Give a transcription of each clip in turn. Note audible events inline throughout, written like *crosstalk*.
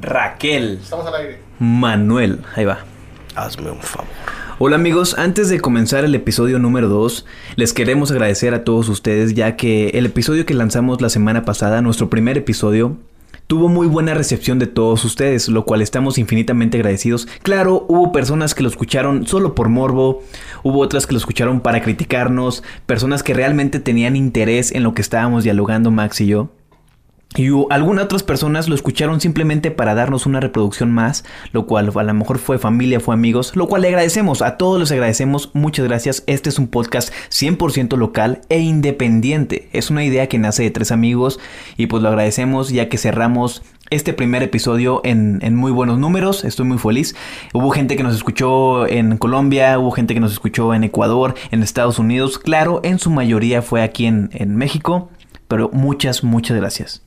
Raquel. Estamos al aire. Manuel. Ahí va. Hazme un favor. Hola amigos, antes de comenzar el episodio número 2, les queremos agradecer a todos ustedes ya que el episodio que lanzamos la semana pasada, nuestro primer episodio, tuvo muy buena recepción de todos ustedes, lo cual estamos infinitamente agradecidos. Claro, hubo personas que lo escucharon solo por morbo, hubo otras que lo escucharon para criticarnos, personas que realmente tenían interés en lo que estábamos dialogando Max y yo. Y algunas otras personas lo escucharon simplemente para darnos una reproducción más, lo cual a lo mejor fue familia, fue amigos, lo cual le agradecemos, a todos les agradecemos, muchas gracias. Este es un podcast 100% local e independiente. Es una idea que nace de tres amigos y pues lo agradecemos ya que cerramos este primer episodio en, muy buenos números, estoy muy feliz. Hubo gente que nos escuchó en Colombia, hubo gente que nos escuchó en Ecuador, en Estados Unidos, claro, en su mayoría fue aquí en México, pero muchas, muchas gracias.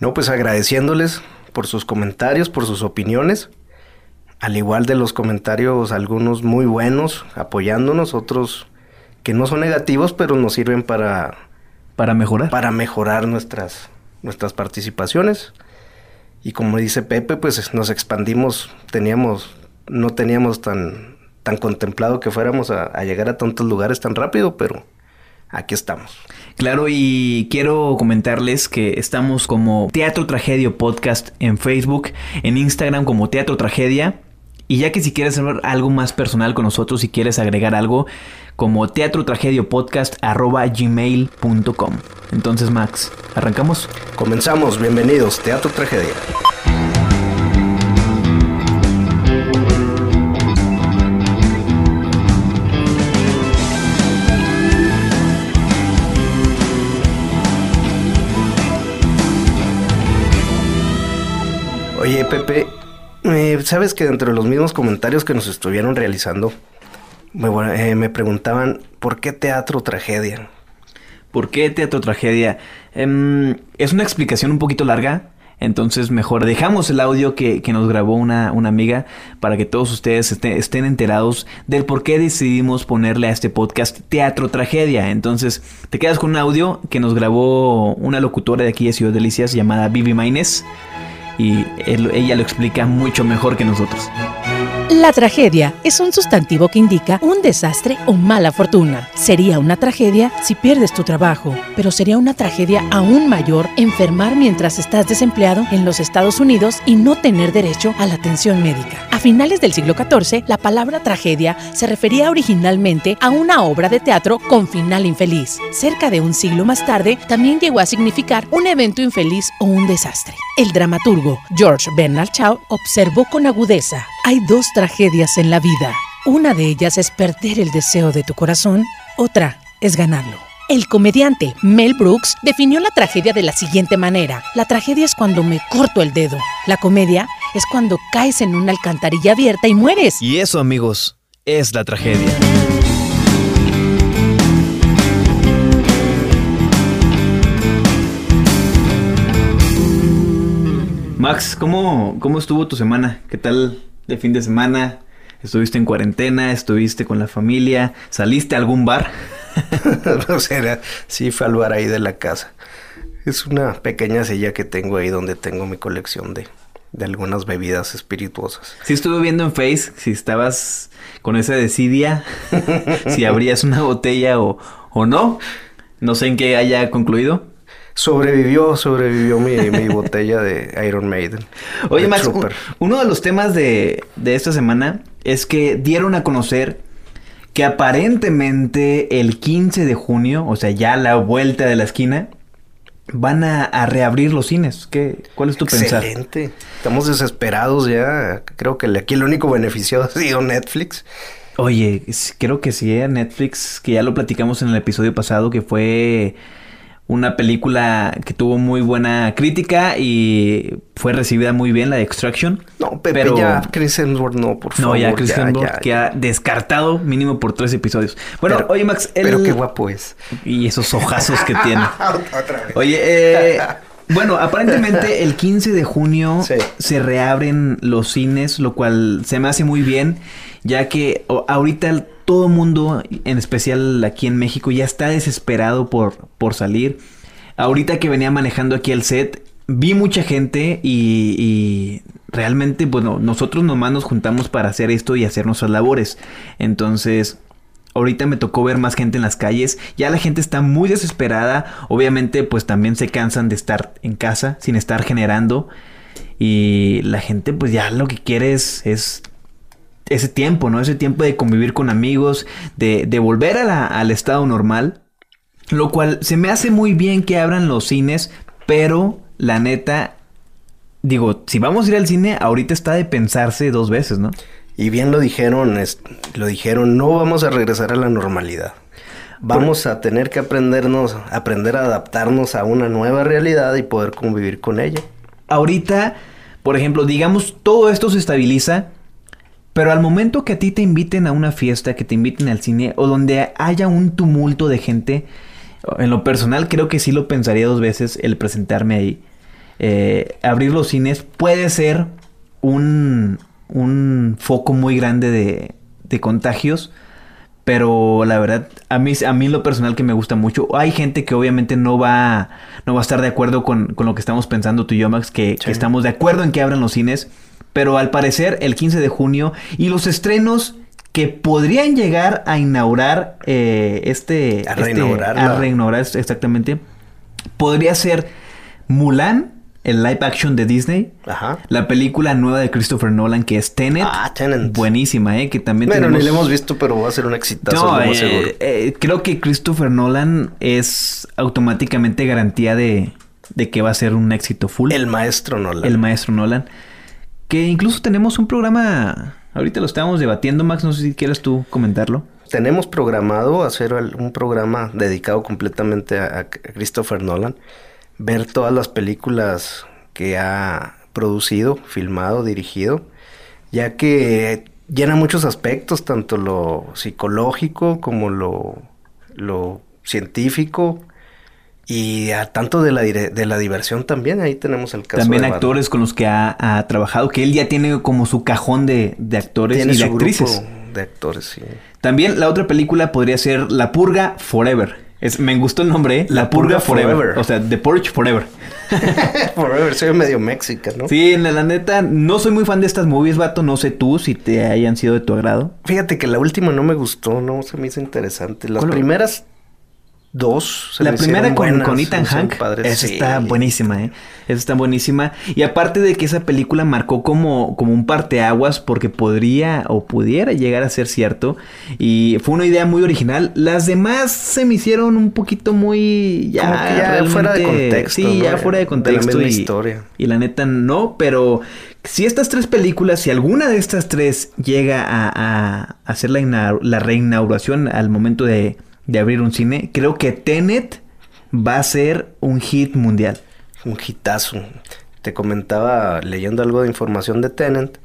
No, pues agradeciéndoles por sus comentarios, por sus opiniones. Al igual de los comentarios, algunos muy buenos, apoyándonos, otros que no son negativos, pero nos sirven para... Para mejorar. Para mejorar nuestras, nuestras participaciones. Y como dice Pepe, pues nos expandimos, teníamos, no teníamos tan, tan contemplado que fuéramos a, a llegar a tantos lugares tan rápido, pero aquí estamos. Claro, y quiero comentarles que estamos como Teatro Tragedio Podcast en Facebook, en Instagram como Teatro Tragedia. Y ya que si quieres saber algo más personal con nosotros, si quieres agregar algo, como teatro tragedio podcast arroba gmail.com. Entonces, Max, ¿arrancamos? Comenzamos, bienvenidos, Teatro Tragedia. Oye, Pepe, eh, sabes que dentro de los mismos comentarios que nos estuvieron realizando, me, eh, preguntaban, ¿por qué teatro tragedia? ¿Por qué teatro tragedia? Eh, es una explicación un poquito larga, entonces mejor dejamos el audio que, nos grabó una, una, amiga para que todos ustedes estén, estén, enterados del por qué decidimos ponerle a este podcast Teatro Tragedia. Entonces te quedas con un audio que nos grabó una locutora de aquí de Ciudad Delicias llamada Vivi Maines y ella lo explica mucho mejor que nosotros. La tragedia es un sustantivo que indica un desastre o mala fortuna. Sería una tragedia si pierdes tu trabajo, pero sería una tragedia aún mayor enfermar mientras estás desempleado en los Estados Unidos y no tener derecho a la atención médica. A finales del siglo XIV, la palabra tragedia se refería originalmente a una obra de teatro con final infeliz. Cerca de un siglo más tarde, también llegó a significar un evento infeliz o un desastre. El dramaturgo George Bernard Shaw observó con agudeza: hay dos tragedias en la vida. Una de ellas es perder el deseo de tu corazón, otra es ganarlo. El comediante Mel Brooks definió la tragedia de la siguiente manera. La tragedia es cuando me corto el dedo. La comedia es cuando caes en una alcantarilla abierta y mueres. Y eso, amigos, es la tragedia. Max, ¿cómo, ¿cómo estuvo tu semana? ¿Qué tal de fin de semana? ¿Estuviste en cuarentena? ¿Estuviste con la familia? ¿Saliste a algún bar? *laughs* no sé, sí fue al bar ahí de la casa. Es una pequeña silla que tengo ahí donde tengo mi colección de, de algunas bebidas espirituosas. Sí estuve viendo en Face si estabas con esa desidia, *laughs* si abrías una botella o, o no. No sé en qué haya concluido. Sobrevivió, sobrevivió mi, mi botella de Iron Maiden. Oye, Max, un, uno de los temas de, de esta semana es que dieron a conocer que aparentemente el 15 de junio, o sea, ya a la vuelta de la esquina, van a, a reabrir los cines. ¿Qué, ¿Cuál es tu pensar? Excelente. Estamos desesperados ya. Creo que aquí el único beneficiado *laughs* ha sido Netflix. Oye, creo que sí, Netflix, que ya lo platicamos en el episodio pasado, que fue una película que tuvo muy buena crítica y fue recibida muy bien, la de Extraction. No, Pepe, pero ya Chris Hemsworth no, por favor. No, ya Chris Hemsworth que ha descartado mínimo por tres episodios. Bueno, pero, oye Max, pero qué guapo es. Y esos ojazos que tiene. *laughs* Otra vez. Oye, eh, bueno, aparentemente el 15 de junio *laughs* sí. se reabren los cines, lo cual se me hace muy bien, ya que ahorita todo mundo, en especial aquí en México, ya está desesperado por, por salir. Ahorita que venía manejando aquí el set, vi mucha gente y, y realmente, bueno, nosotros nomás nos juntamos para hacer esto y hacer nuestras labores. Entonces, ahorita me tocó ver más gente en las calles. Ya la gente está muy desesperada. Obviamente, pues también se cansan de estar en casa sin estar generando. Y la gente, pues ya lo que quiere es ese tiempo, ¿no? Ese tiempo de convivir con amigos, de, de volver a la- al estado normal. Lo cual se me hace muy bien que abran los cines, pero la neta, digo, si vamos a ir al cine, ahorita está de pensarse dos veces, ¿no? Y bien lo dijeron, es- lo dijeron, no vamos a regresar a la normalidad. Vamos a tener que aprendernos, aprender a adaptarnos a una nueva realidad y poder convivir con ella. Ahorita, por ejemplo, digamos, todo esto se estabiliza, pero al momento que a ti te inviten a una fiesta, que te inviten al cine, o donde haya un tumulto de gente, en lo personal creo que sí lo pensaría dos veces el presentarme ahí. Eh, abrir los cines puede ser un, un foco muy grande de, de contagios. Pero la verdad, a mí, a mí lo personal que me gusta mucho. Hay gente que obviamente no va, no va a estar de acuerdo con, con lo que estamos pensando tú y yo, Max, que, que estamos de acuerdo en que abran los cines. Pero al parecer, el 15 de junio y los estrenos que podrían llegar a inaugurar eh, este... A este- reinaugrarla. a reinaugurar, exactamente. Podría ser Mulan, el live action de Disney. Ajá. La película nueva de Christopher Nolan que es Tenet. Ah, Tenet. Buenísima, ¿eh? Que también Bueno, tenemos... ni lo hemos visto, pero va a ser un exitazo, No, eh, seguro. eh, creo que Christopher Nolan es automáticamente garantía de, de que va a ser un éxito full. El maestro Nolan. El maestro Nolan. Que incluso tenemos un programa... Ahorita lo estábamos debatiendo, Max. No sé si quieres tú comentarlo. Tenemos programado hacer un programa dedicado completamente a Christopher Nolan. Ver todas las películas que ha producido, filmado, dirigido. Ya que llena muchos aspectos, tanto lo psicológico como lo, lo científico. Y a tanto de la, de la diversión también. Ahí tenemos el caso También de actores con los que ha, ha trabajado. Que él ya tiene como su cajón de, de actores Tiene y de actrices. de actores, sí. También la otra película podría ser La Purga Forever. Es, me gustó el nombre, ¿eh? La, Purga, Purga Forever. Forever. O sea, The Purge Forever. *laughs* Forever, soy medio mexica, ¿no? Sí, la, la neta, no soy muy fan de estas movies, vato. No sé tú si te hayan sido de tu agrado. Fíjate que la última no me gustó, no se me hizo interesante. Las primeras dos se la me primera con, con Ethan Hank, esa Sí. está buenísima, ¿eh? Esa está buenísima. Y aparte de que esa película marcó como, como un parteaguas porque podría o pudiera llegar a ser cierto. Y fue una idea muy original. Las demás se me hicieron un poquito muy... Ya, Como que ya fuera de contexto, Sí, ¿no? ya fuera de De la contexto. y, historia. y la neta no, pero si estas tres películas, si alguna de estas tres llega a, a hacer la, la reinauguración al momento de, de abrir un cine, creo que Tenet va a ser un hit mundial. Un hitazo. Te comentaba leyendo algo de información de Tenant.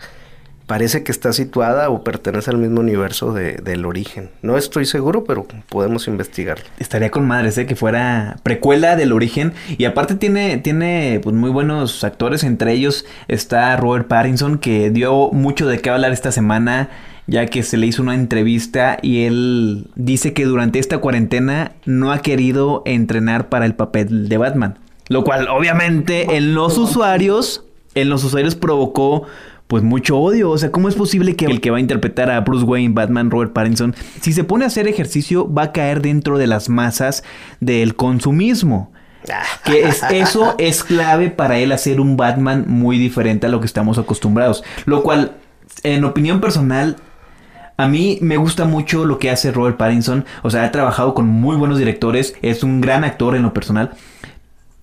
Parece que está situada o pertenece al mismo universo de- del origen. No estoy seguro, pero podemos investigarlo. Estaría con madres, ¿eh? Que fuera precuela del origen. Y aparte tiene, tiene pues, muy buenos actores. Entre ellos está Robert Pattinson, que dio mucho de qué hablar esta semana, ya que se le hizo una entrevista y él dice que durante esta cuarentena no ha querido entrenar para el papel de Batman. Lo cual, obviamente, en los usuarios, en los usuarios provocó pues mucho odio. O sea, ¿cómo es posible que el que va a interpretar a Bruce Wayne, Batman, Robert Pattinson, si se pone a hacer ejercicio, va a caer dentro de las masas del consumismo? Que es, eso es clave para él hacer un Batman muy diferente a lo que estamos acostumbrados. Lo cual, en opinión personal, a mí me gusta mucho lo que hace Robert Pattinson. O sea, ha trabajado con muy buenos directores. Es un gran actor en lo personal.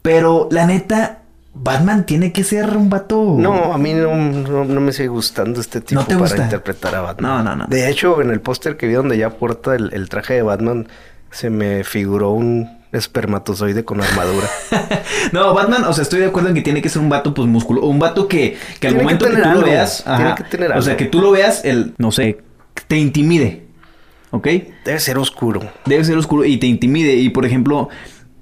Pero la neta, Batman tiene que ser un vato. No, a mí no, no- no me sigue gustando este tipo ¿No te para gusta? interpretar a Batman. No, no, no. De hecho, en el póster que vi donde ya porta el, el traje de Batman, se me figuró un espermatozoide con armadura. *laughs* No, Batman, o sea, estoy de acuerdo en que tiene que ser un vato, pues, músculo. Un vato que, que al que momento que, tú lo algo, veas. tiene que tener O sea, algo. que tú lo veas, el, no sé, te intimide. ¿Ok? Debe ser oscuro. Debe ser oscuro y te intimide. Y por ejemplo,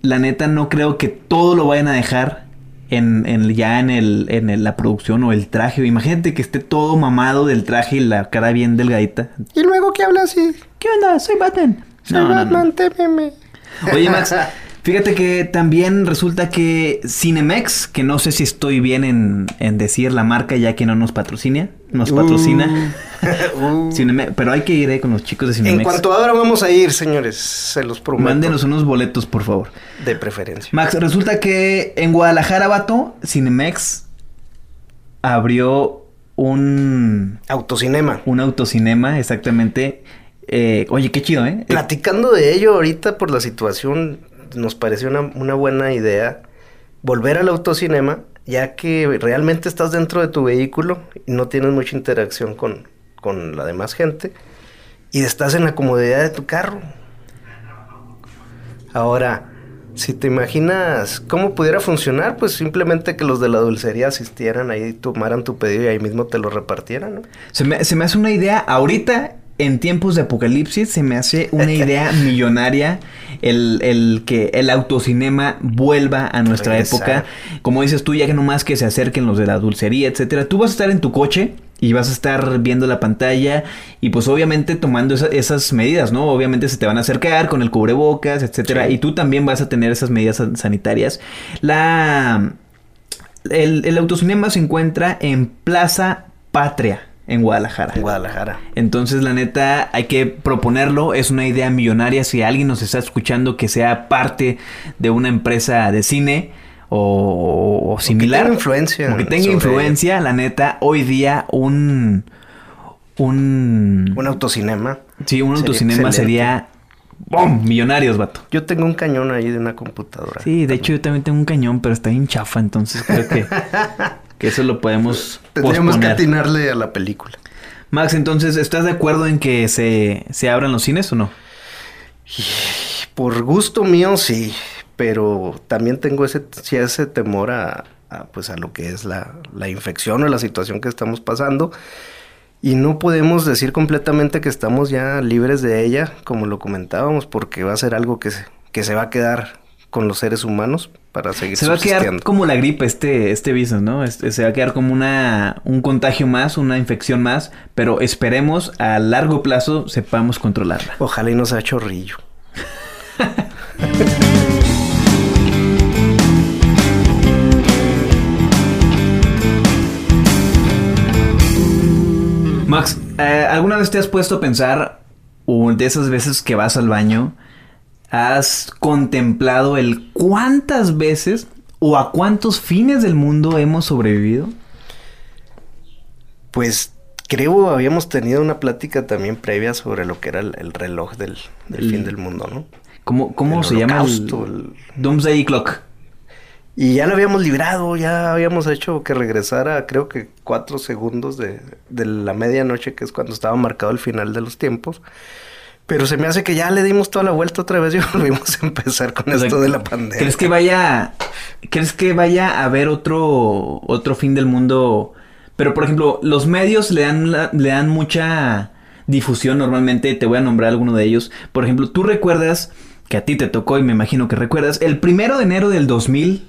la neta no creo que todo lo vayan a dejar en, en- ya en, el, en el- la producción o el traje. Imagínate que esté todo mamado del traje y la cara bien delgadita. Y luego que habla así. ¿Qué onda? Soy Batman. Soy No, no, no. Batman, témeme. Oye, Max, *laughs* Fíjate que también resulta que Cinemex, que no sé si estoy bien en, en decir la marca ya que no nos patrocina, nos patrocina. *laughs* Uh. Pero hay que ir eh, con los chicos de En Cinemex. cuanto ahora vamos a ir, señores, se los prometo. Mándenos unos boletos, por favor. De preferencia. Max, resulta que en Guadalajara, vato, Cinemex abrió un, Autocinema. un autocinema, exactamente. Eh, oye, qué chido, ¿eh? Platicando de ello ahorita por la situación, nos pareció una, una buena idea volver al autocinema, ya que realmente estás dentro de tu vehículo y no tienes mucha interacción con, con la demás gente y estás en la comodidad de tu carro. Ahora, si te imaginas cómo pudiera funcionar, pues simplemente que los de la dulcería asistieran ahí, tomaran tu pedido y ahí mismo te lo repartieran, ¿no? Se me, se me hace una idea, ahorita, en tiempos de apocalipsis, se me hace una *laughs* idea millonaria el, el que el autocinema vuelva a nuestra Regresar. época. Como dices tú, ya que nomás que se acerquen los de la dulcería, etcétera. Tú vas a estar en tu coche y vas a estar viendo la pantalla y pues obviamente tomando esa- esas medidas, ¿no? Obviamente se te van a acercar con el cubrebocas, etcétera. Sí. Y tú también vas a tener esas medidas san- sanitarias. La... El, el autocinema se encuentra en Plaza Patria, en Guadalajara. En Guadalajara. Entonces, la neta, hay que proponerlo. Es una idea millonaria. Si alguien nos está escuchando que sea parte de una empresa de cine o, o similar. tenga influencia o que tenga influencia, la neta, hoy día un. Un. Un autocinema. sí, un sería autocinema excelente. sería. ¡Bum! Millonarios, vato. Yo tengo un cañón ahí de una computadora. Sí, de hecho, yo también tengo un cañón, pero está bien chafa. Entonces, creo que, *laughs* que eso lo podemos Tendríamos que atinarle a la película. Max, entonces, ¿estás de acuerdo en que se, se abran los cines o no? Por gusto mío, sí. Pero también tengo ese, ese temor a, a, pues a lo que es la, la infección o la situación que estamos pasando. Y no podemos decir completamente que estamos ya libres de ella, como lo comentábamos, porque va a ser algo que se, que se va a quedar con los seres humanos para seguir Se va a quedar como la gripe este, este virus, ¿no? Este, se va a quedar como una, un contagio más, una infección más, pero esperemos a largo plazo sepamos controlarla. Ojalá y no sea chorrillo. *laughs* Max, eh, ¿alguna vez te has puesto a pensar, o de esas veces que vas al baño, has contemplado el cuántas veces o a cuántos fines del mundo hemos sobrevivido? Pues creo habíamos tenido una plática también previa sobre lo que era el, el reloj del, del El- fin del mundo, ¿no? ¿Cómo, cómo se llama? El- Doomsday Clock. Y ya lo habíamos librado, ya habíamos hecho que regresara, creo que cuatro segundos de, de la medianoche, que es cuando estaba marcado el final de los tiempos. Pero se me hace que ya le dimos toda la vuelta otra vez y *laughs* volvimos a empezar con O sea, esto de la pandemia. ¿Crees que vaya, crees que vaya a haber otro, otro fin del mundo? Pero por ejemplo, los medios le dan, la- le dan mucha difusión normalmente. Te voy a nombrar alguno de ellos. Por ejemplo, tú recuerdas que a ti te tocó y me imagino que recuerdas el primero de enero del 2000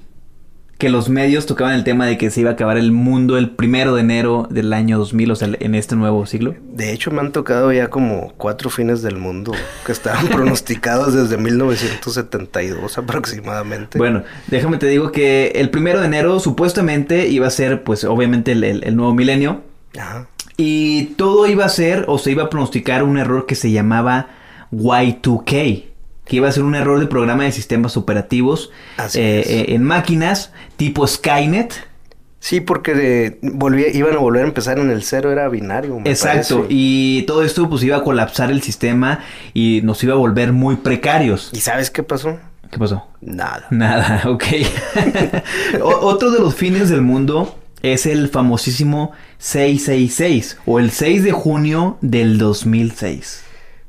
que los medios tocaban el tema de que se iba a acabar el mundo el primero de enero del año 2000, o sea, en este nuevo siglo. De hecho, me han tocado ya como cuatro fines del mundo que estaban *laughs* pronosticados desde 1972 aproximadamente. Bueno, déjame te digo que el primero de enero supuestamente iba a ser, pues obviamente el, el- el nuevo milenio. Ajá. Y todo iba a ser, o se iba a pronosticar un error que se llamaba Y2K. Que iba a ser un error de programa de sistemas operativos eh, eh, en máquinas tipo Skynet. Sí, porque de- volvía- iban a volver a empezar en el cero, era binario. me Exacto. parece. Y todo esto pues iba a colapsar el sistema y nos iba a volver muy precarios. ¿Y sabes qué pasó? ¿Qué pasó? Nada. Nada, *laughs* ok. Otro de los fines del mundo es el famosísimo 666 o el 6 de junio del 2006.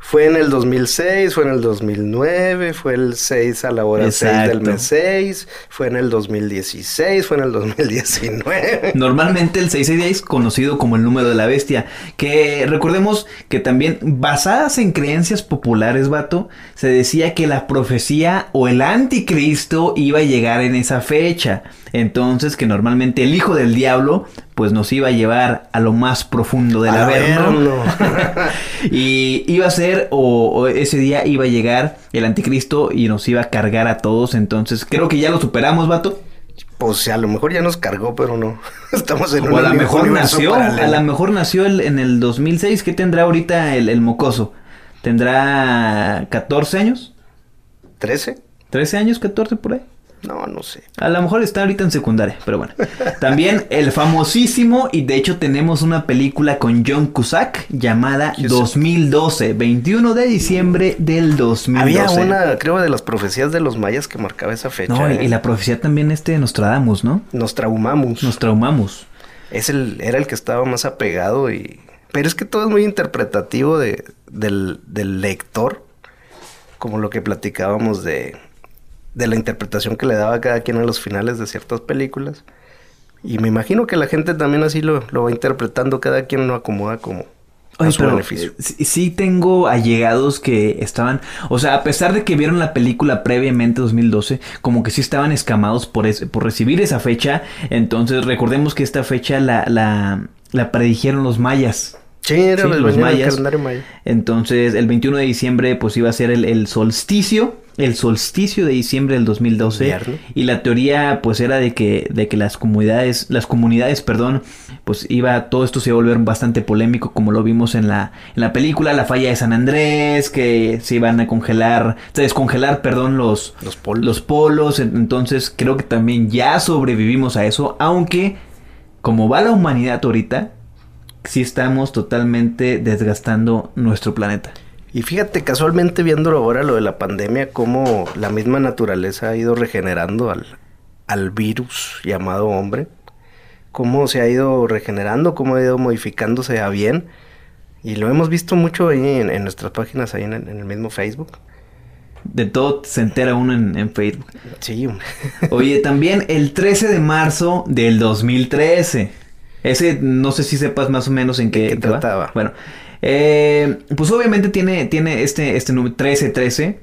Fue en el 2006, fue en el 2009, fue el 6 a la hora 6 del Exacto. mes 6, fue en el 2016, fue en el 2019. *laughs* Normalmente el 666 conocido como el número de la bestia, que recordemos que también basadas en creencias populares, vato, se decía que la profecía o el anticristo iba a llegar en esa fecha. Entonces, que normalmente el hijo del diablo, pues nos iba a llevar a lo más profundo del averno. *laughs* y iba a ser, o, o ese día iba a llegar el anticristo y nos iba a cargar a todos. Entonces, creo que ya lo superamos, vato. Pues a lo mejor ya nos cargó, pero no. *laughs* Estamos en O a lo mejor nació, a lo mejor nació el- en el 2006. ¿Qué tendrá ahorita el, el mocoso? ¿Tendrá 14 años? ¿13? ¿13 años, 14 por ahí? No, no sé. A lo mejor está ahorita en secundaria, pero bueno. *laughs* También el famosísimo, y de hecho tenemos una película con John Cusack llamada Cusack. 2012, 21 de diciembre del 2012. Había una, creo, de las profecías de los mayas que marcaba esa fecha. No, y, ¿eh? y la profecía también este Nostradamus, ¿no? Nos traumamos. Nos traumamos. Es el, era el que estaba más apegado y... Pero es que todo es muy interpretativo de, del, del lector. Como lo que platicábamos de, de la interpretación que le daba cada quien a los finales de ciertas películas. Y me imagino que la gente también así lo, lo va interpretando. Cada quien lo acomoda como a Oye, su pero beneficio. eh, sí, tengo allegados que estaban, o sea, a pesar de que vieron la película previamente 2012, como que sí estaban escamados por es- por recibir esa fecha. Entonces recordemos que esta fecha la la, la predijeron los mayas. Sí, era Sí, los mayas. maya. Entonces, el 21 de diciembre, pues iba a ser el, el solsticio, el solsticio de diciembre del 2012. Invierno. Y la teoría, pues, era de que, de que las comunidades, las comunidades, perdón, pues iba, todo esto se iba a volver bastante polémico, como lo vimos en la, en la película, la falla de San Andrés, que se iban a congelar, a descongelar, perdón, los, Los polos. los polos. Entonces, creo que también ya sobrevivimos a eso, aunque, como va la humanidad ahorita, sí estamos totalmente desgastando nuestro planeta. Y fíjate, casualmente viéndolo ahora lo de la pandemia, cómo la misma naturaleza ha ido regenerando al, al virus llamado hombre, cómo se ha ido regenerando, cómo ha ido modificándose a bien. Y lo hemos visto mucho ahí en, en nuestras páginas, ahí en, el- en el mismo Facebook. De todo se entera uno en, en Facebook. Sí. *laughs* Oye, también el 13 de marzo del 2013. Ese no sé si sepas más o menos en qué, qué va. trataba? Bueno, eh, pues obviamente tiene, tiene este, este número 1313.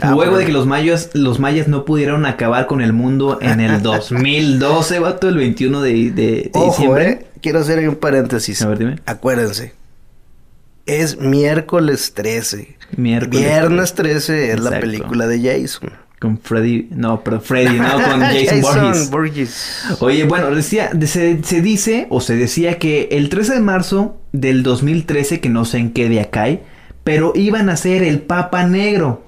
Ah, Luego bueno. de que los mayas, los mayas no pudieron acabar con el mundo en el *laughs* 2012, vato, el 21 de, de- de Ojo, diciembre. eh. Quiero hacer ahí un paréntesis. A ver, dime. Acuérdense. Es miércoles 13. Miércoles Viernes 13 es la Exacto. película de Jason. Con Freddy, no, pero Freddy, no, *laughs* con Jason. Voorhees. Oye, bueno, decía, se, se dice o se decía que el 13 de marzo del 2013, que no sé en qué día cae, pero iban a ser el Papa Negro,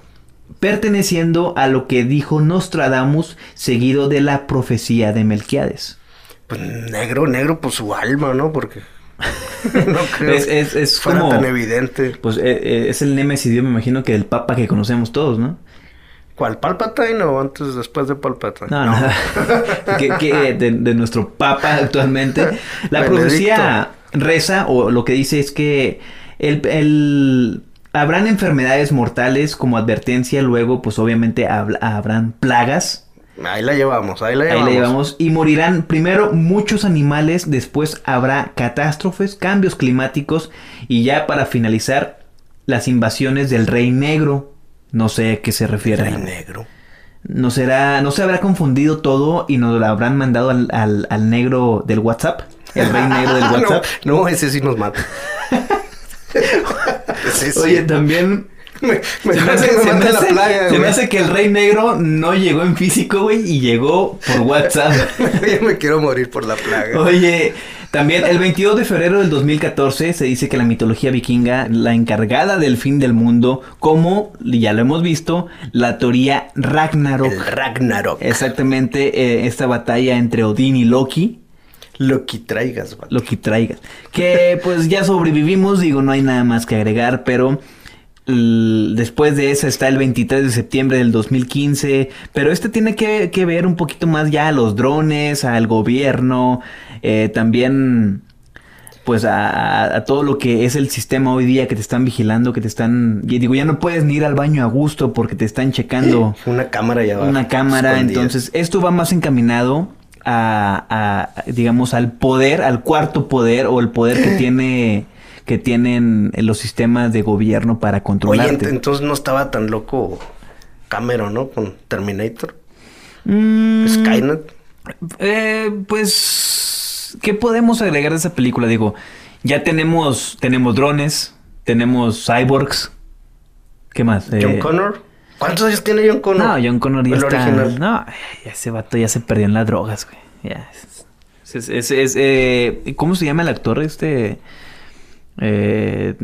perteneciendo a lo que dijo Nostradamus, seguido de la profecía de Melquiades. Pues negro, negro por su alma, ¿no? Porque *laughs* no creo Es- es- es fuera como- tan evidente. Pues eh, eh, es el Nemesis, yo me imagino que del Papa que conocemos todos, ¿no? ¿Cuál Palpatine o antes, después de Palpatine? No, no. que, *laughs* que de, de nuestro papa actualmente. La Benedicto. profecía reza, o lo que dice es que el, el- habrán enfermedades mortales como advertencia, luego pues obviamente habl- habrán plagas. Ahí la llevamos, ahí la Ahí llevamos. la llevamos. Y morirán primero muchos animales, después habrá catástrofes, cambios climáticos y ya para finalizar las invasiones del Rey Negro. No sé a qué se refiere. Rey negro. ¿No será, no se habrá confundido todo y nos lo habrán mandado al, al, al negro del WhatsApp? El rey negro del *laughs* WhatsApp. no, no, ese sí nos mata. *laughs* sí. Oye, también me, me se me hace, se me la hace- plaga, se me güey. hace que el rey negro no llegó en físico, güey, y llegó por WhatsApp. *laughs* Yo me quiero morir por la plaga. Oye, también el 22 de febrero del 2014 se dice que la mitología vikinga, la encargada del fin del mundo, como ya lo hemos visto, la teoría Ragnarok. El Ragnarok. Exactamente, eh, esta batalla entre Odín y Loki. Lo que traigas, vato. lo que traigas. Que pues ya sobrevivimos, digo, no hay nada más que agregar, pero después de eso está el 23 de septiembre del 2015, pero este tiene que, que ver un poquito más ya a los drones, al gobierno, eh, también pues a, todo lo que es el sistema hoy día que te están vigilando, que te están, y digo, ya no puedes ni ir al baño a gusto porque te están checando *laughs* Una cámara ya abajo. una cámara. escondida. Entonces, esto va más encaminado a, a, digamos, al poder, al cuarto poder o el poder que *laughs* tiene que tienen los sistemas de gobierno para Oye, controlarte. ent- entonces no estaba tan loco Cameron, ¿no? Con Terminator. Mm, Skynet. Eh, pues, ¿qué podemos agregar de esa película? Digo, ya tenemos, tenemos drones, tenemos cyborgs. ¿Qué más? John Eh, Connor. ¿Cuántos años tiene John Connor? No, John Connor ya El está. original. No, ese vato ya se perdió en las drogas, güey. Ya. Es, es- es- es, eh, ¿Cómo se llama el actor este? Eh,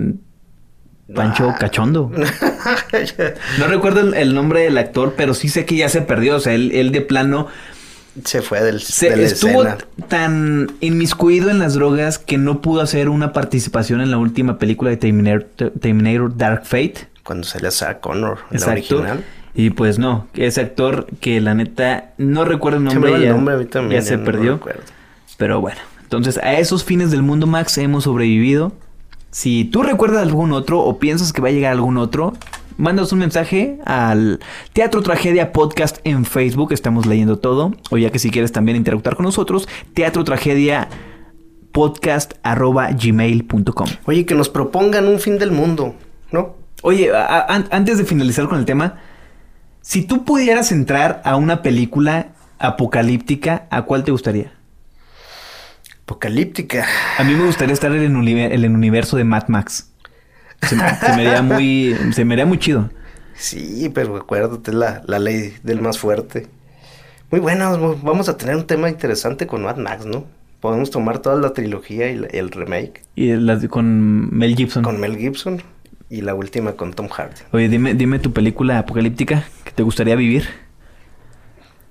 Pancho Ah. Cachondo. *laughs* No recuerdo el, el nombre del actor, pero sí sé que ya se perdió. O sea, él, él de plano Se fue del, se de la estuvo escena. tan inmiscuido en las drogas que no pudo hacer una participación en la última película de Terminator, Terminator Dark Fate. Cuando salía Sarah Connor, en la original. Y pues no, ese actor que la neta no recuerdo el nombre, va el ya, nombre a mí también. ya se no perdió. recuerdo. Pero bueno, entonces a esos fines del mundo Max hemos sobrevivido. Si tú recuerdas algún otro o piensas que va a llegar algún otro, mándanos un mensaje al Teatro Tragedia Podcast en Facebook, estamos leyendo todo. O ya que si quieres también interactuar con nosotros, Teatro Tragedia podcast arroba gmail.com. Oye, que nos propongan un fin del mundo, ¿no? Oye, antes de finalizar con el tema, si tú pudieras entrar a una película apocalíptica, ¿a cuál te gustaría? Apocalíptica. A mí me gustaría estar en el universo de Mad Max. Se, me- se me haría muy, se me haría muy chido. Sí, pero acuérdate, es la, la ley del más fuerte. Muy bueno, vamos a tener un tema interesante con Mad Max, ¿no? Podemos tomar toda la trilogía y la- el remake Y las con Mel Gibson. con Mel Gibson y la última con Tom Hardy. Oye, dime, dime tu película apocalíptica que te gustaría vivir.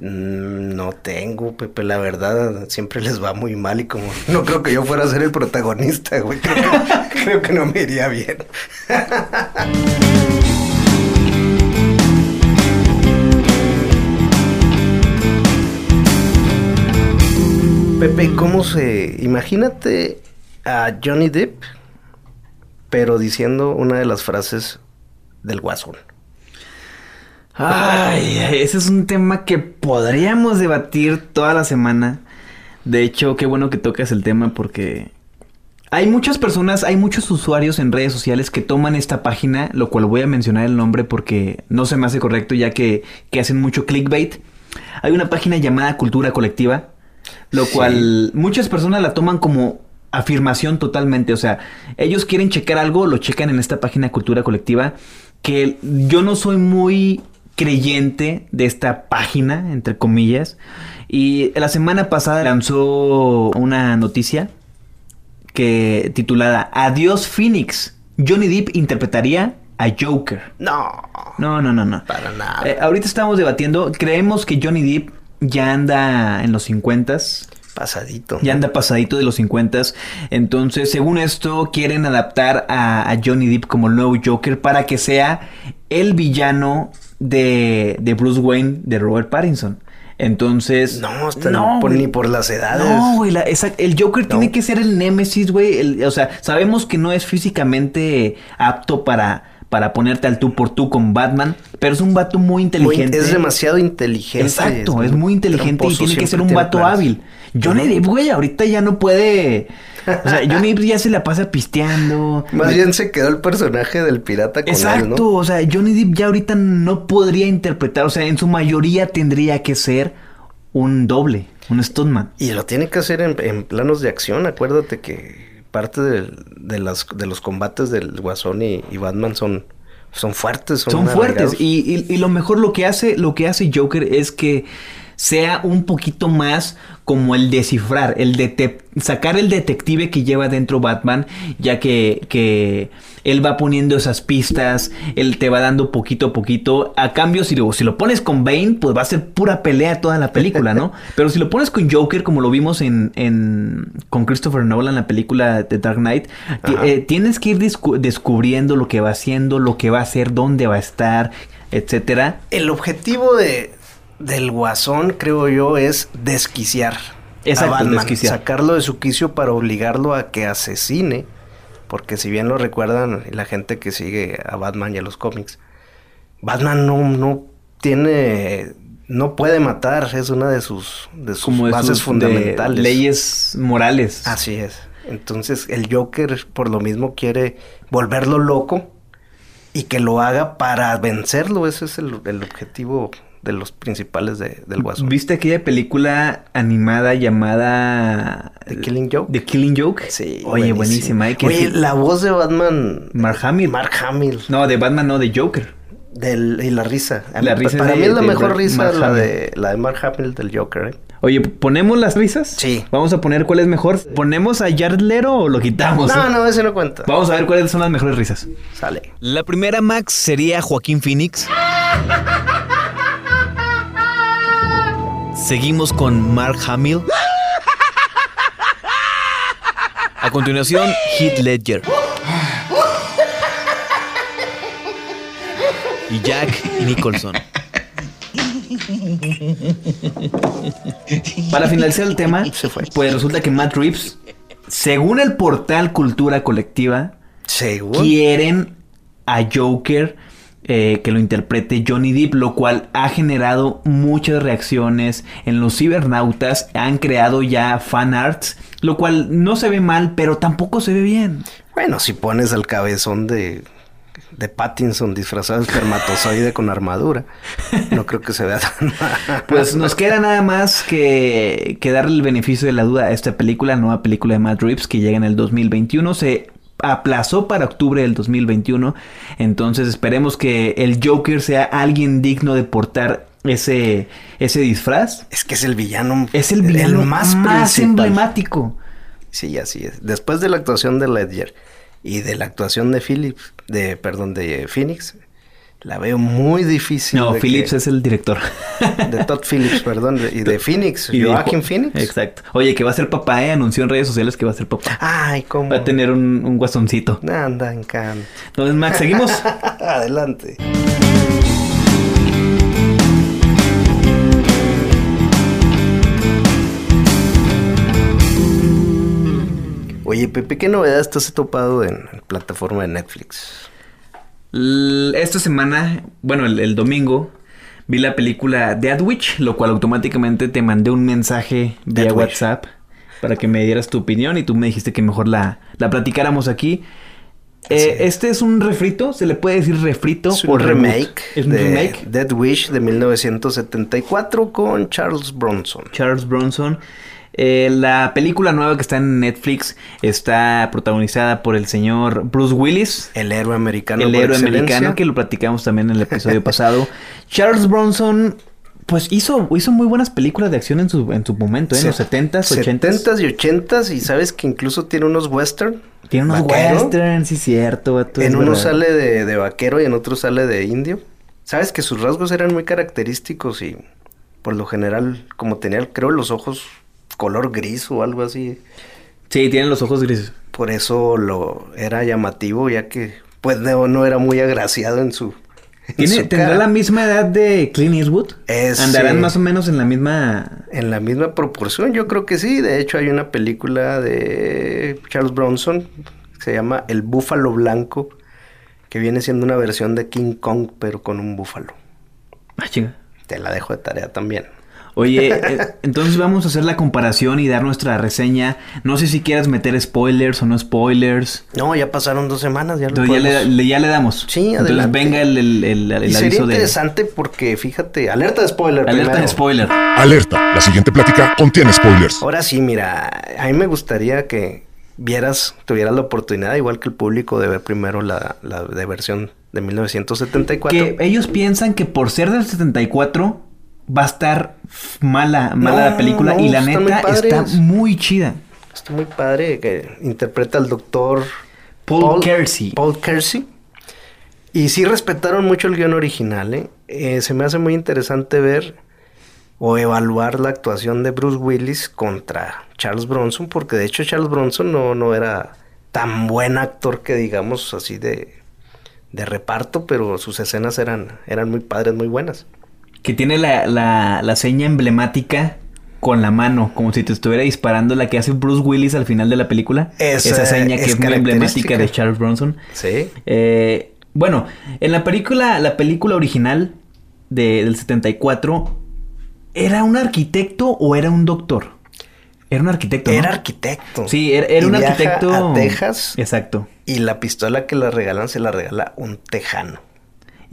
Mm, No tengo, Pepe, la verdad, siempre les va muy mal y como no creo que yo fuera a ser el protagonista, güey, creo que, *laughs* no me iría bien. *laughs* Pepe, ¿cómo se...? Imagínate a Johnny Depp, pero diciendo una de las frases del Guasón. Ay, ese es un tema que podríamos debatir toda la semana. De hecho, qué bueno que tocas el tema porque hay muchas personas, hay muchos usuarios en redes sociales que toman esta página, lo cual voy a mencionar el nombre porque no se me hace correcto ya que, que hacen mucho clickbait. Hay una página llamada Cultura Colectiva, lo Sí. cual muchas personas la toman como afirmación totalmente. O sea, ellos quieren checar algo, lo checan en esta página Cultura Colectiva, que yo no soy muy creyente de esta página, entre comillas. Y la semana pasada lanzó una noticia que titulada Adiós Phoenix. Johnny Depp interpretaría a Joker. No, No, no, no, no. para nada. Eh, ahorita estamos debatiendo. Creemos que Johnny Depp ya anda en los 50 Pasadito. ya anda pasadito de los 50 Entonces, según esto, quieren adaptar a, a Johnny Depp como el nuevo Joker para que sea el villano de, de Bruce Wayne de Robert Pattinson. Entonces. No, hasta no, por- ni por las edades. No, güey, la- esa- el Joker No. tiene que ser el Némesis, güey. el- O sea, sabemos que no es físicamente apto para, para ponerte al tú por tú con Batman, pero es un vato muy Muy- inteligente. es demasiado inteligente. Exacto, es muy inteligente y tiene que ser un vato planes. hábil. Johnny Depp, güey, ahorita ya no puede. O sea, Johnny Depp ya se la pasa pisteando. Más bien se quedó el personaje del pirata con Exacto, él, ¿no? o sea, Johnny Depp ya ahorita no podría interpretar, o sea, en su mayoría tendría que ser un doble, un stuntman. Y lo tiene que hacer en, en planos de acción. Acuérdate que parte de, las, de los combates del Guasón y, y Batman son, son fuertes. Son, Son fuertes y- y lo mejor lo que hace, lo que hace Joker es que sea un poquito más como el descifrar, el dete- sacar el detective que lleva dentro Batman, ya que, que él va poniendo esas pistas, él te va dando poquito a poquito. A cambio, si lo, si lo pones con Bane, pues va a ser pura pelea toda la película, ¿no? *laughs* Pero si lo pones con Joker, como lo vimos en, en con Christopher Nolan, la película de Dark Knight, eh, tienes que ir descu- descubriendo lo que va haciendo, lo que va a hacer, dónde va a estar, etcétera. El objetivo de, del Guasón, creo yo, es desquiciar. Exacto, a Batman, desquiciar. Sacarlo de su quicio para obligarlo a que asesine. Porque si bien lo recuerdan la gente que sigue a Batman y a los cómics, Batman no, no tiene, no puede matar, es una de sus, de sus Como de bases de fundamentales. leyes morales. Así es. Entonces el Joker por lo mismo quiere volverlo loco y que lo haga para vencerlo. Ese es el, el objetivo de los principales de, del Guasón. ¿Viste aquella película animada llamada The Killing Joke. The Killing Joke? Sí. Oye, buenísima. ¿eh? Que Oye, la voz de Batman. Mark Hamill. Mark Hamill. No, de Batman, no, de Joker. Del, y la risa. A mí- La risa para de- mí es la de mejor Mark- risa Mark la de, la de Mark Hamill del Joker, ¿eh? Oye, ¿ponemos las risas? Sí. Vamos a poner cuál es mejor. ¿Ponemos a Jared Leto o lo quitamos? No, eh? no, ese no cuenta. Vamos a ver cuáles son las mejores risas. Sale. La primera, Max, sería Joaquín Phoenix. *laughs* Seguimos con Mark Hamill. A continuación, Heath Ledger. Y Jack Nicholson. Para finalizar el tema, Se fue. pues resulta que Matt Reeves, según el portal Cultura Colectiva, quieren a Joker eh, que lo interprete Johnny Depp, lo cual ha generado muchas reacciones en los cibernautas. Han creado ya fan arts, lo cual no se ve mal, pero tampoco se ve bien. Bueno, si pones al cabezón de, de Pattinson disfrazado de espermatozoide con armadura, no creo que se vea tan mal. *laughs* Pues nos queda nada más que, que darle el beneficio de la duda a esta película, nueva película de Matt Reeves que llega en el 2021. Se aplazó para octubre del 2021. Entonces esperemos que el Joker sea alguien digno de portar ese, ese disfraz. Es que es el villano. Es el villano más, principal. emblemático. Sí, así es. Después de la actuación de Ledger y de la actuación de Phillips, de, perdón, de Phoenix, la veo muy difícil. No, de Phillips que- es el director. De Todd Phillips, perdón, de- y de *laughs* Phoenix, Y de- Joaquin Phoenix. Exacto. Oye, que va a ser papá, ¿eh? Anunció en redes sociales que va a ser papá. Ay, cómo. Va a tener un, un guasoncito. Anda, encanto. Entonces, Max, seguimos. *laughs* Adelante. Oye, Pepe, ¿qué novedades te has topado en la plataforma de Netflix? Esta semana, bueno, el, el domingo, vi la película Dead Witch, lo cual automáticamente te mandé un mensaje vía. WhatsApp para que me dieras tu opinión y tú me dijiste que mejor la, la platicáramos aquí. Eh, este es un refrito, se le puede decir refrito Es o un remake Es un de remake. Dead Wish de 1974 con Charles Bronson. Charles Bronson. Eh, la película nueva que está en Netflix está protagonizada por el señor Bruce Willis, El héroe americano. el héroe excelencia. americano que lo platicamos también en el episodio *laughs* pasado. Charles Bronson, pues hizo, hizo muy buenas películas de acción en su, en su momento, ¿eh? en los 70s, 80s. 70s y 80s y sabes que incluso tiene unos western. Tiene unos vaquero. westerns, sí, cierto. vato, En uno verdad. sale de, de vaquero y en otro sale de indio. Sabes que sus rasgos eran muy característicos y por lo general, como tenía, creo, los ojos color gris o algo así, Sí, tiene los ojos grises. por eso lo era llamativo, ya que pues no, no era muy agraciado en su. en ¿Tiene, su ¿Tendrá cara. la misma edad de Clint Eastwood? Es, Andarán más o menos en la misma... En la misma proporción, yo creo que sí. De hecho, hay una película de Charles Bronson que se llama El Búfalo Blanco, que viene siendo una versión de King Kong, pero con un búfalo. Ah, chinga. Te la dejo de tarea también. Oye, eh, entonces vamos a hacer la comparación y dar nuestra reseña. No sé si quieras meter spoilers o no spoilers. No, ya pasaron dos semanas, ya lo Entonces ya le, ya le damos. Sí, Entonces adelante. venga el, el, el- el Y sería aviso de... interesante porque, fíjate, alerta de spoiler Alerta primero. de spoiler. Alerta, la siguiente plática contiene spoilers. Ahora sí, mira, a mí me gustaría que vieras, tuvieras la oportunidad, igual que el público, de ver primero la, la de versión de 1974. Que ellos piensan que por ser del 74 va a estar mala, mala No, la película. no, y la muy neta está muy chida. Está muy padre que interpreta al doctor Paul Kersey. Paul Kersey. Y sí respetaron mucho el guion original, ¿eh? Eh, se me hace muy interesante ver o evaluar la actuación de Bruce Willis contra Charles Bronson, porque de hecho Charles Bronson no, no era tan buen actor que digamos así de, de reparto, pero sus escenas eran, eran muy padres, muy buenas. Que tiene la, la, la seña emblemática con la mano, como si te estuviera disparando la que hace Bruce Willis al final de la película. Esa Esa seña que es es, muy emblemática de Charles Bronson. Sí. Eh, bueno, en la película, la película original de- del 74, ¿era un arquitecto o era un doctor? Era un arquitecto, ¿no? Era arquitecto. Sí, era, era Y un viaja arquitecto. A Texas Exacto. y la pistola que le regalan se la regala un tejano.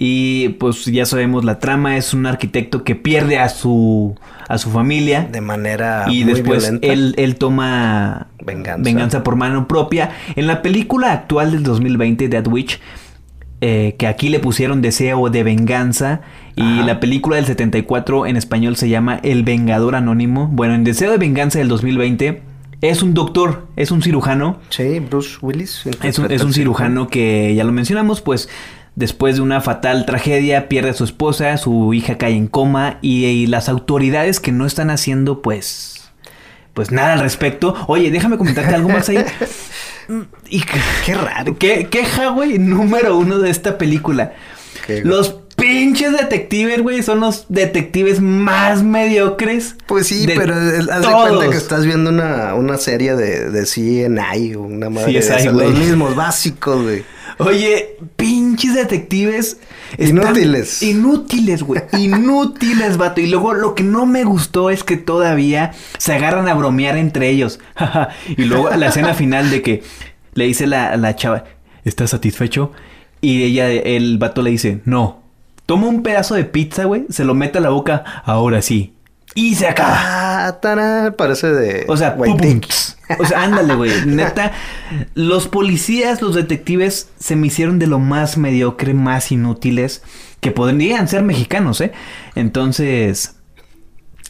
Y pues ya sabemos la trama es un arquitecto que pierde a su a su familia De manera y muy después violenta. él, él toma Venganza. por mano propia. En la película actual del 2020, Dead Witch, eh, que aquí le pusieron Deseo de Venganza, y Ajá. la película del 74 en español se llama El Vengador Anónimo. Bueno, en Deseo de Venganza del 2020 es un doctor, es un cirujano, Sí, Bruce Willis. es un, es un cirujano que ya lo mencionamos, pues después de una fatal tragedia pierde a su esposa, su hija cae en coma y, y las autoridades que no están haciendo pues pues nada al respecto. Oye, déjame comentarte algo más ahí. *laughs* Mm, Y Qué raro. ¿Qué, queja, güey, número uno de esta película. Los pinches detectives, güey, son los detectives más mediocres. Pues sí, pero eh, haz de cuenta que estás viendo una, una serie de, de CNI o una madre de esas. Los mismos básicos, güey. Oye, pinches detectives. Inútiles. Inútiles, güey. *laughs* Inútiles, vato. Y luego lo que no me gustó es que todavía se agarran a bromear entre ellos. *laughs* y luego la escena final de que le dice la, la chava, ¿estás satisfecho? Y ella, el vato le dice, no. Toma un pedazo de pizza, güey, se lo mete a la boca, ahora sí. Y se acaba. Ah, parece de O sea, pum, pum. O sea, ándale, güey. *laughs* Neta, los policías, los detectives se me hicieron de lo más mediocre, más inútiles que podrían ser mexicanos, ¿eh? Entonces,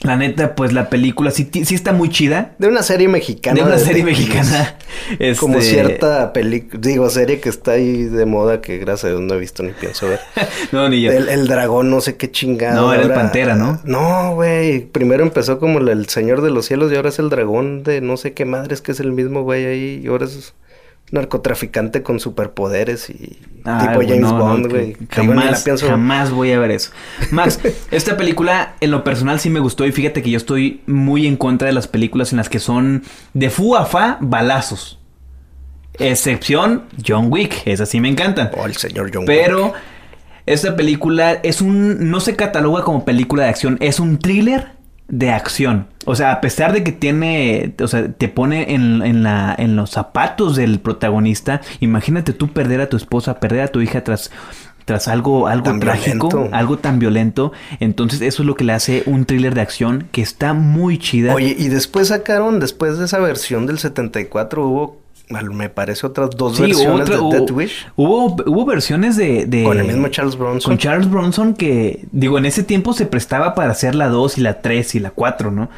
la neta, pues la película sí, sí está muy chida. De una serie mexicana. De una serie mexicana. *laughs* Como Este, cierta película, digo, serie que está ahí de moda que gracias a Dios no he visto ni pienso ver. *laughs* No, ni yo. El, el dragón, no sé qué chingado. No, era el Pantera, ¿no? No, güey. Primero empezó como el, el Señor de los Cielos y ahora es el dragón de no sé qué madres que es el mismo güey ahí. Y ahora es narcotraficante con superpoderes y Ah, tipo James no, Bond, güey. La Jamás, jamás voy a ver eso. Max, *laughs* esta película en lo personal sí me gustó y fíjate que yo estoy muy en contra de las películas en las que son de fu a fa balazos. Excepción John Wick, esas sí me encantan. Oh, el señor John Pero Wick. esta película es un no se cataloga como película de acción, es un thriller de acción. O sea, a pesar de que tiene, o sea, te pone en, en la, en los zapatos del protagonista, imagínate tú perder a tu esposa, perder a tu hija tras, tras algo, algo Tan trágico, violento. algo tan violento. Entonces eso es lo que le hace un thriller de acción que está muy chida. Oye, y después sacaron, después de esa versión del 74, hubo, me parece, otras dos Sí, versiones otra- de Death Wish. Hubo, hubo versiones de, de- Con el mismo Charles Bronson. Con Charles Bronson que, digo, en ese tiempo se prestaba para hacer la 2 y la 3 y la 4, ¿no?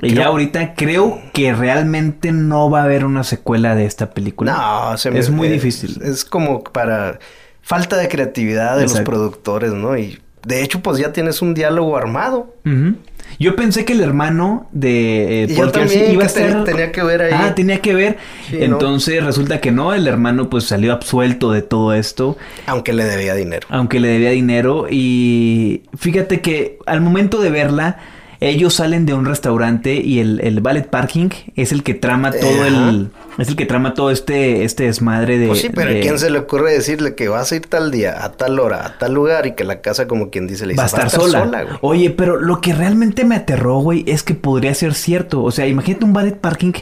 Y ya ahorita creo que realmente no va a haber una secuela de esta película. No, se me- es muy difícil. Es como para falta de creatividad de Exacto. los productores, ¿no? Y de hecho, pues ya tienes un diálogo armado. Ujú. Yo pensé que el hermano de eh, yo también, Kersey iba a ser... tenía que ver ahí. Ah, tenía que ver. Sí, ¿no? Entonces resulta que no, el hermano pues salió absuelto de todo esto. Aunque le debía dinero. aunque le debía dinero y fíjate que al momento de verla ellos salen de un restaurante y el, el ballet parking es el que trama todo Ajá. el es el que trama todo este este desmadre de Pues sí, pero de- ¿a quién se le ocurre decirle que vas a ir tal día, a tal hora, a tal lugar y que la casa, como quien dice, le dice, va a estar sola. güey"? Oye, pero lo que realmente me aterró, güey, es que podría ser cierto. O sea, imagínate un ballet parking.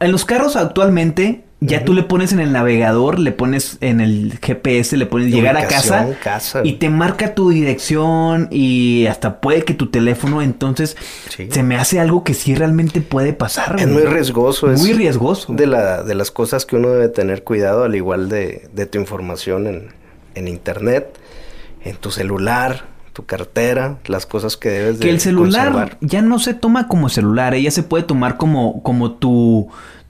En los carros actualmente, ya tú le pones en el navegador, le pones en el GPS, le pones llegar a casa, y te marca tu dirección y hasta puede que tu teléfono. Entonces, Sí. se me hace algo que sí realmente puede pasar. Es güey. muy riesgoso. es Muy riesgoso. De, la, de las cosas que uno debe tener cuidado, al igual de, de tu información en, en internet, en tu celular, tu cartera, las cosas que debes de que el celular conservar. ya no se toma como celular, ella se puede tomar como, como tu,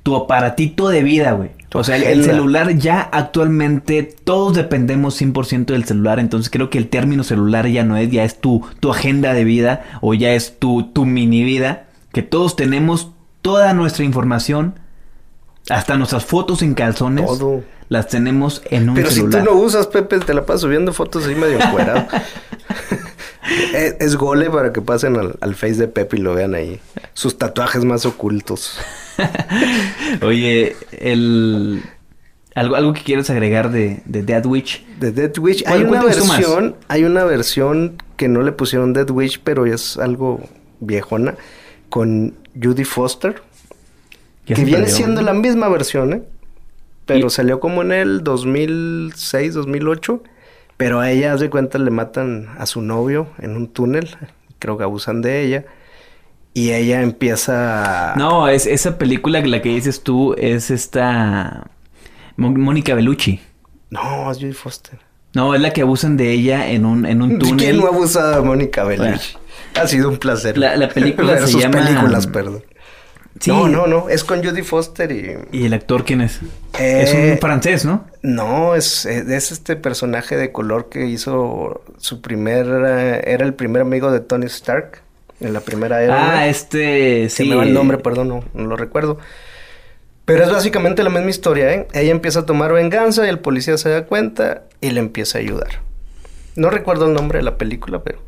tu aparatito de vida, güey. O sea, el, celular ya actualmente todos dependemos 100% del celular, entonces creo que el término celular ya no es, ya es tu, tu agenda de vida o ya es tu, tu mini vida, que todos tenemos toda nuestra información, hasta nuestras fotos en calzones, Todo. las tenemos en un Pero celular. si tú no usas, Pepe, te la pasas subiendo fotos ahí medio encuerado. *laughs* es, es gole para que pasen al, al face de Pepe y lo vean ahí. Sus tatuajes más ocultos. *laughs* Oye, el... ¿Algo, algo que quieres agregar de, de Dead Witch? De Dead. ¿Cuál- Hay una versión, hay una versión que no le pusieron Dead Wish, pero es algo viejona, con Judy Foster. Que viene perdió, siendo ¿no? la misma versión, ¿eh? Pero Y- salió como en el 2006, 2008. Pero a ella, haz de cuenta, le matan a su novio en un túnel. Creo que abusan de ella. Y ella empieza... a- No, es esa película que la que dices tú es esta Mónica Bellucci. No, es Judy Foster. No, es la que abusan de ella en un, en un *laughs* túnel. ¿Quién no ha abusado de Mónica Bellucci? Ha sido un placer. La- la película *laughs* se sus llama- películas, perdón. Sí. No, no, no. Es con Judy Foster y... ¿Y el actor quién es? Eh, Es un francés, ¿no? No, es, es este personaje de color que hizo su primer... eh, era el primer amigo de Tony Stark en la primera era. Ah, este... Se Sí. me va el nombre, perdón, no, no lo recuerdo. Pero es básicamente la misma historia, ¿eh? Ella empieza a tomar venganza y el policía se da cuenta y le empieza a ayudar. No recuerdo el nombre de la película, pero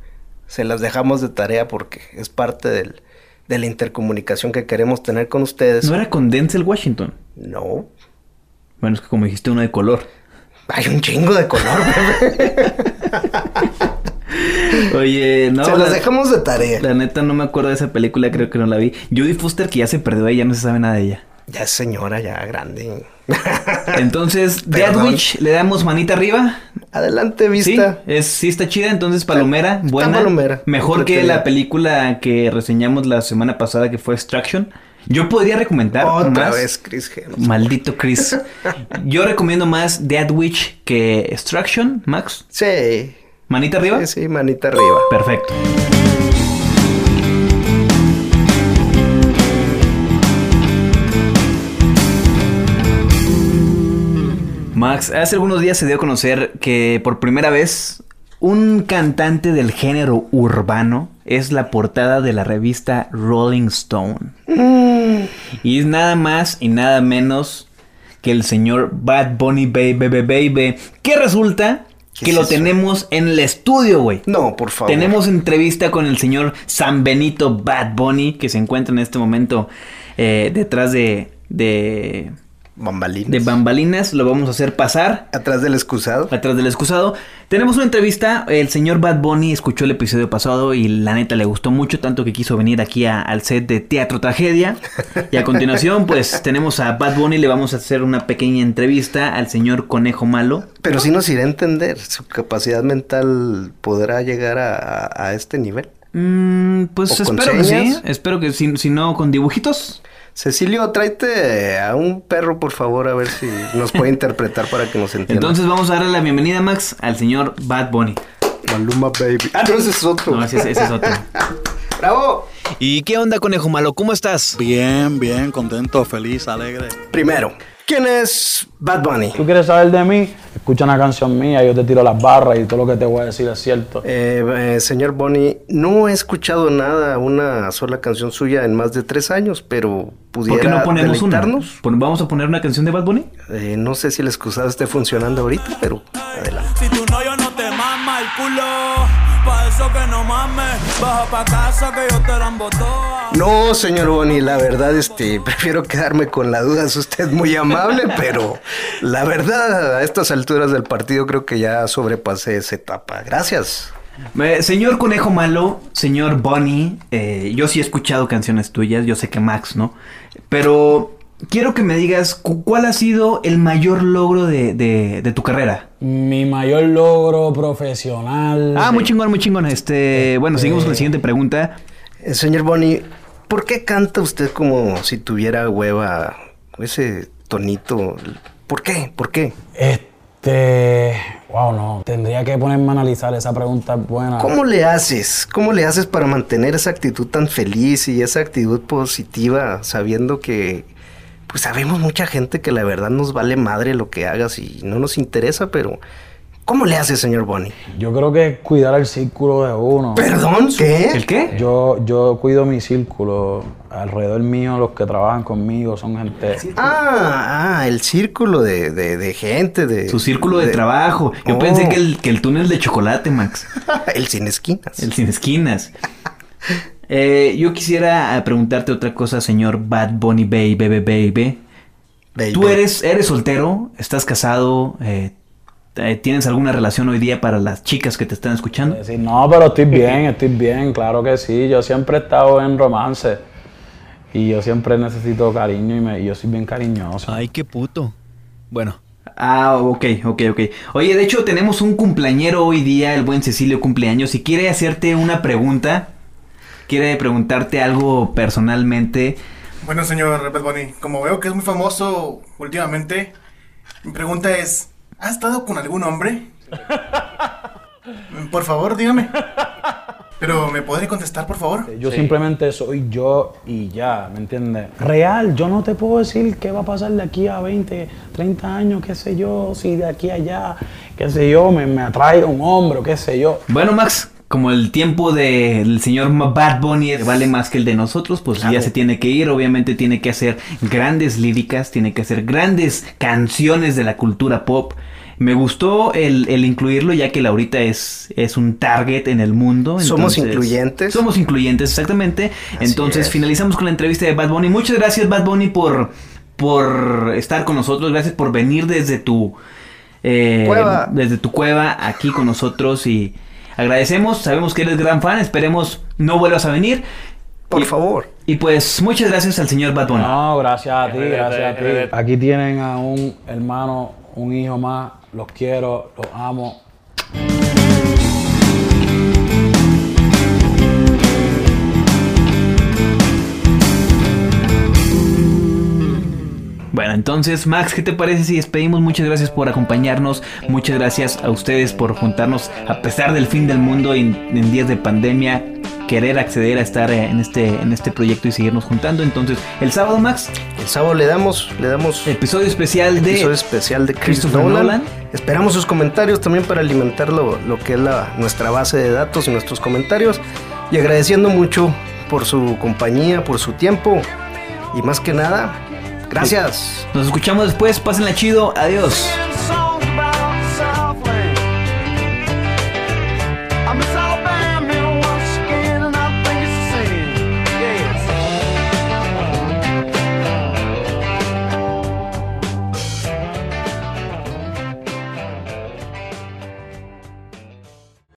se las dejamos de tarea porque es parte del, de la intercomunicación que queremos tener con ustedes. ¿No era con Denzel Washington? No. Bueno, es que como dijiste uno de color. Hay un chingo de color, bebé. *laughs* Oye, no. se la, las dejamos de tarea. la neta no me acuerdo de esa película, creo que no la vi. Judy Foster que ya se perdió, ella no se sabe nada de ella. Ya es señora, ya grande. *laughs* Entonces, Dead. Witch, le damos manita arriba. Adelante, Sí, vista. es, sí está chida, entonces palomera, está buena. palomera, Mejor que la película que reseñamos la semana pasada que fue Extraction. Yo podría recomendar Otra más- vez, Chris Hemsworth. Maldito Chris. *laughs* Yo recomiendo más Dead Witch que Extraction, Max. Sí. Manita arriba. Sí, sí, manita arriba. Perfecto. Max, hace algunos días se dio a conocer que por primera vez un cantante del género urbano es la portada de la revista Rolling Stone. Y es nada más y nada menos que el señor Bad Bunny Baby Baby Baby. Que resulta ¿Qué que es lo eso? tenemos en el estudio, güey. No, por favor. Tenemos entrevista con el señor San Benito Bad Bunny, que se encuentra en este momento eh, detrás de, de, bambalinas. de bambalinas. Lo vamos a hacer pasar Atrás del excusado. atrás del excusado. Tenemos una entrevista. El señor Bad Bunny escuchó el episodio pasado y la neta le gustó mucho, tanto que quiso venir aquí a- al set de Teatro Tragedia. Y a continuación, pues *laughs* tenemos a Bad Bunny. Le vamos a hacer una pequeña entrevista al señor Conejo Malo. Pero sí nos irá a entender. Su capacidad mental podrá llegar a, a- a este nivel. Mm, pues ¿O con espero que sí. Espero que si, si no, con dibujitos. Cecilio, tráete a un perro, por favor, a ver si nos puede interpretar para que nos entienda. Entonces vamos a darle la bienvenida, Max, al señor Bad Bunny. Maluma Baby. Ah, no, ese es otro. No, ese, es- ese es otro. *laughs* ¡Bravo! ¿Y qué onda, Conejo Malo? ¿Cómo estás? Bien, bien, contento, feliz, alegre. Primero, ¿quién es Bad Bunny? ¿Tú quieres saber de mí? Escucha una canción mía, yo te tiro las barras y todo lo que te voy a decir es cierto. Eh, eh, señor Bonnie, no he escuchado nada, una sola canción suya en más de tres años, pero pudiera ¿Por qué no ponemos una? ¿Vamos a poner una canción de Bad Bunny? Eh, no sé si el excusado esté funcionando ahorita, pero adelante. Si tu novio no te mama el culo, pa' eso que no mames, baja pa' casa que yo te la toda. No, señor Bonnie, la verdad, este, *laughs* prefiero quedarme con la duda. Es usted muy amable, *laughs* pero la verdad, a estas alturas del partido creo que ya sobrepasé esa etapa. Gracias. Eh, señor Conejo Malo, señor Bunny, eh, yo sí he escuchado canciones tuyas, yo sé que Max, ¿no? Pero quiero que me digas cu- cuál ha sido el mayor logro de, de- de tu carrera. Mi mayor logro profesional. Ah, muy chingón, muy chingón. Este, bueno, seguimos con la siguiente pregunta. Eh, señor Bonnie, ¿por qué canta usted como si tuviera hueva? Ese tonito. ¿Por qué? ¿Por qué? Este. Wow, no. Tendría que ponerme a analizar esa pregunta buena. ¿Cómo le haces? ¿Cómo le haces para mantener esa actitud tan feliz y esa actitud positiva sabiendo que pues sabemos mucha gente que la verdad nos vale madre lo que hagas y no nos interesa, pero ¿cómo le haces, señor Bonnie? Yo creo que cuidar el círculo de uno. ¿Perdón? ¿Qué? ¿El qué? Yo, yo cuido mi círculo. Alrededor mío, los que trabajan conmigo son gente. Ah, ah, el círculo de, de- de gente, de... Su círculo de, de- trabajo. Yo Oh. pensé que el, que el túnel de chocolate, Max. *laughs* el sin esquinas. El sin esquinas. Eh, yo quisiera eh, preguntarte otra cosa, señor Bad Bunny Baby, baby, baby. Baby. ¿Tú eres, eres soltero? ¿Estás casado? Eh, eh, ¿Tienes alguna relación hoy día para las chicas que te están escuchando? No, pero estoy bien, estoy bien, claro que sí. Yo siempre he estado en romance. Y yo siempre necesito cariño y, me- y yo soy bien cariñoso. Ay, qué puto. Bueno, Ah, ok, ok, ok. Oye, de hecho tenemos un cumpleañero hoy día, el buen Cecilio cumpleaños, y quiere hacerte una pregunta, quiere preguntarte algo personalmente. Bueno, señor Bad Bunny, como veo que es muy famoso últimamente, mi pregunta es, ¿ha estado con algún hombre? *laughs* Por favor, dígame. Pero, ¿me puede contestar, por favor? Yo simplemente soy yo y ya, ¿me entiendes? Real, yo no te puedo decir qué va a pasar de aquí a 20, 30 años, qué sé yo, si de aquí a allá, qué sé yo, me, me atrae un hombre, qué sé yo. Bueno, Max, como el tiempo del señor Bad Bunny vale más que el de nosotros, pues ya se tiene que ir. Obviamente tiene que hacer grandes líricas, tiene que hacer grandes canciones de la cultura pop. Me gustó el, el incluirlo ya que Laurita es, es un target en el mundo. Somos incluyentes. Somos incluyentes, exactamente. entonces es. finalizamos con la entrevista de Bad Bunny. Muchas gracias Bad Bunny por, por estar con nosotros. Gracias por venir desde tu... eh, Cueva. Desde tu cueva aquí con nosotros y agradecemos. Sabemos que eres gran fan. Esperemos no vuelvas a venir. Por Y- favor. Y pues muchas gracias al señor Bad Bunny. No, gracias a ti, gracias a ti. Aquí tienen a un hermano, un hijo más, los quiero, los amo. Bueno, entonces, Max, ¿qué te parece si despedimos? Muchas gracias por acompañarnos. Muchas gracias a ustedes por juntarnos a pesar del fin del mundo y en, en días de pandemia. Querer acceder a estar eh, en este, en este proyecto y seguirnos juntando. Entonces, el sábado, Max, El sábado le damos, le damos episodio especial de. episodio especial de Chris Christopher Nolan. Nolan. Esperamos sus comentarios también para alimentar lo, lo que es la, nuestra base de datos y nuestros comentarios. Y agradeciendo mucho por su compañía, por su tiempo. Y más que nada, gracias. Nos escuchamos después. Pásenla chido. Adiós.